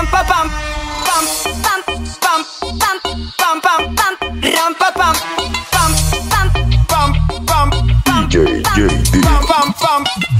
Ram pa pam pam pam pam pam pam pam pam ram pa pam pam pam pam pam pam DJ JD. pam pam pam pam pam pam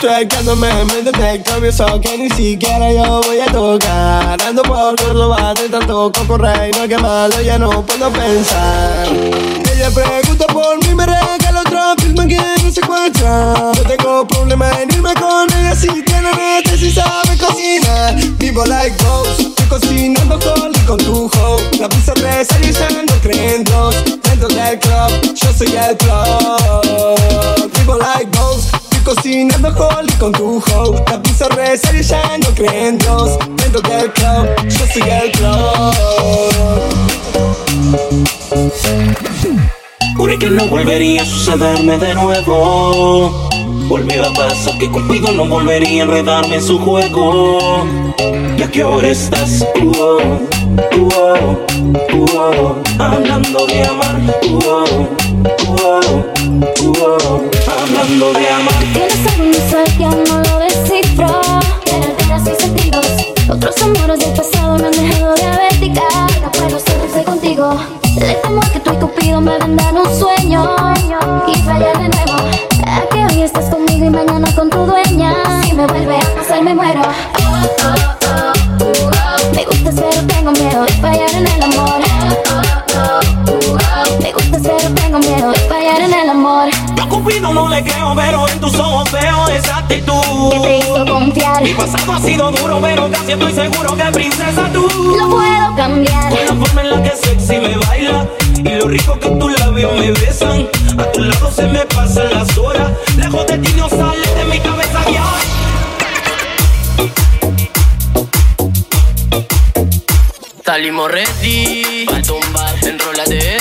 Vivo tracándome en mente de cambio, so que ni siquiera yo voy a tocar. Ando por Córdoba de tanto correr y no que malo ya no puedo pensar. Ella pregunta por mí, me regala otra firma que no se encuentra. No tengo problema en irme con ella si tiene mente, si sabe cocinar. Vivo like ghost, estoy cocinando con con tu hoe. La pizza tres y no creen dos. Dentro del club, yo soy el club. Cocinando Holly con tu hoe La pizza reza y ya no creen Dios Dentro del club, yo soy el club Juré que no volvería a sucederme de nuevo. Volvió a pasar que conmigo no volvería a enredarme en su juego. ¿Y a qué hora estás? Uh -oh, uh -oh, uh -oh, hablando de amar. Hablando de amar. Tienes que aún no lo descifro Pero alteras mis sentidos Otros amores del pasado me han dejado diabética No puedo ser contigo. Le temo que tú y Cupido me vendan un sueño. Y fallar de nuevo. A que hoy estás conmigo y mañana con tu dueña. Si me vuelve a pasar me muero. Oh, oh, oh, Creo, pero en tus ojos veo esa actitud. que te hizo confiar. Mi pasado ha sido duro, pero casi estoy seguro que princesa tú. Lo puedo cambiar. Con la forma en la que sexy me baila Y lo rico que tus labios me besan. A tu lado se me pasan las horas. Lejos de ti no sale de mi cabeza ya. Salimos ready Pa' tumbar. Enrólate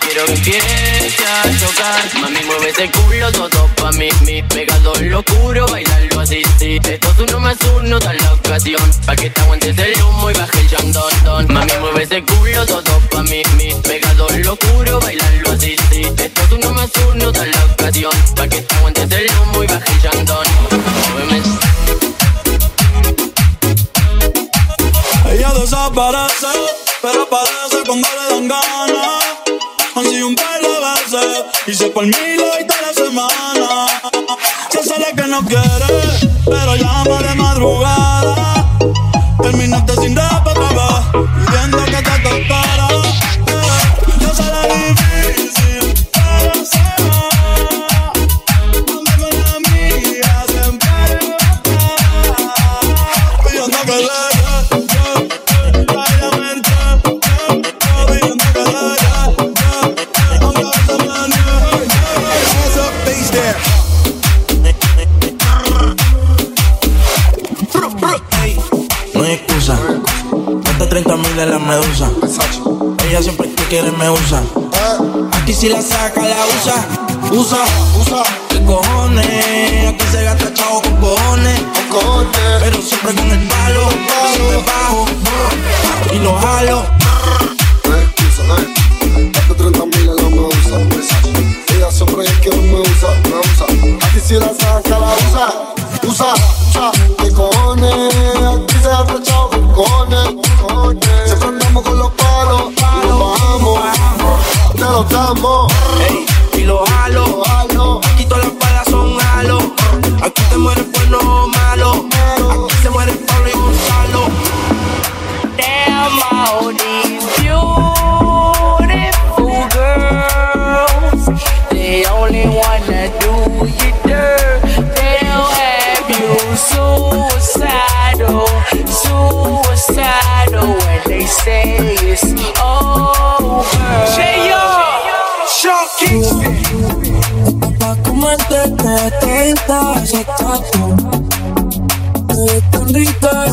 Quiero que empiece a chocar. Mami mueve ese culo todo pa' mí Mi pegado lo oscuro Bailarlo así, sí. Esto es uno más uno Tal la ocasión. Pa' que te aguantes el humo Y baje el chandón. Mami mueve ese culo todo pa' mí Mi pegado lo oscuro Bailarlo así, sí. Esto es uno más uno Tal la ocasión. Pa' que te aguantes el humo Y baje el chandón Ella desaparece, pero aparece cuando le dan ganas. Así un par de veces, y se por mí lo toda la semana. Se sabe que no quiere, pero llama de madrugada. Terminaste sin rap otra 30 mil de la medusa. Ella siempre que quiere me usa. Aquí si la saca, la usa. Usa, usa. ¿Qué cojones? Aquí se gasta chavo con cojones. Pero siempre con el palo. Siempre bajo. Y lo jalo. Date 30 mil en la me usa. Ella siempre que me usa, me usa. Aquí si la saca, la usa. Usa, suicidal, when they say it's over. Pa' comerte te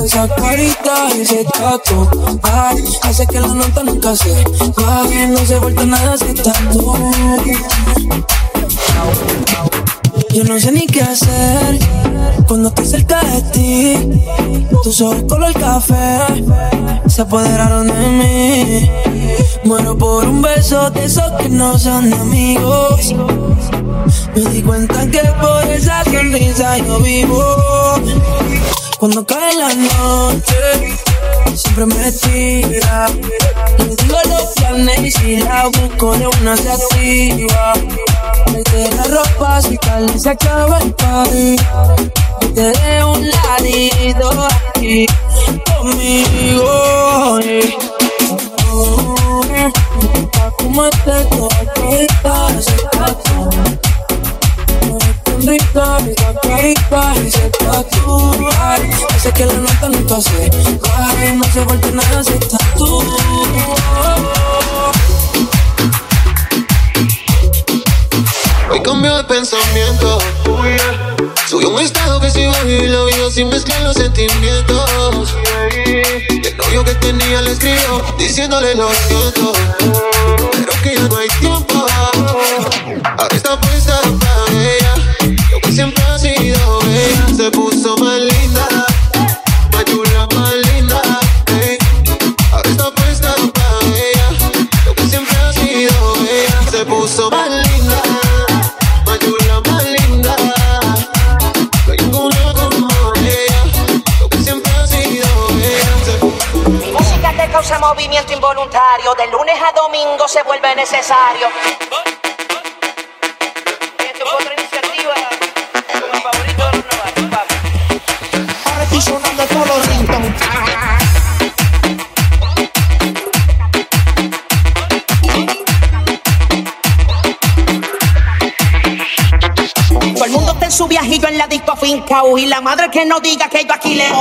esa carita y ese tatu Ay, hace que la nota nunca se baje No se vuelve nada ese tatu Yo no sé ni qué hacer cuando estoy cerca de ti. Tus ojos color café se apoderaron de mí. Muero por un beso de esos que no son amigos. Me di cuenta que por esa sonrisa yo vivo. Cuando cae la noche, siempre me tira. Le digo los planes si la busco de una se activa. Mete la ropa si tal se acaba el party. Te de un ladito aquí conmigo. eh. Oh, eh. Pa' comerte toda todita ese tatu. Rica, esa carita y ese tatu. Ay, hace que la nota nunca se baje, no se vuelve nada ese Hoy cambió de pensamiento. Subió un estado que a vivir la vida sin mezclar los sentimientos. Y el novio que tenía le escribió diciéndole lo siento. Pero que ya no hay tiempo. Involuntario. De lunes a domingo se vuelve necesario. Todo el mundo está en su viajillo en la disco fincao Y la madre que no diga que yo aquí le he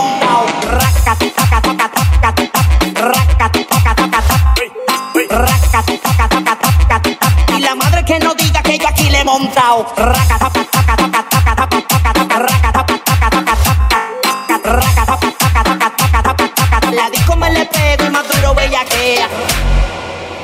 aquí le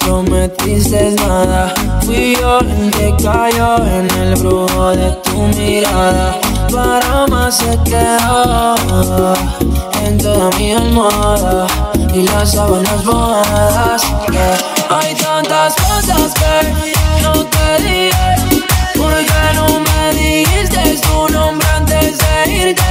Prometiste nada. Fui yo el que cayó en el brujo de tu mirada. para más se quedó en toda mi almohada y las sábanas mojadas. Hay tantas cosas que no te dije. ¿Por qué no me dijiste tu nombre antes de irte?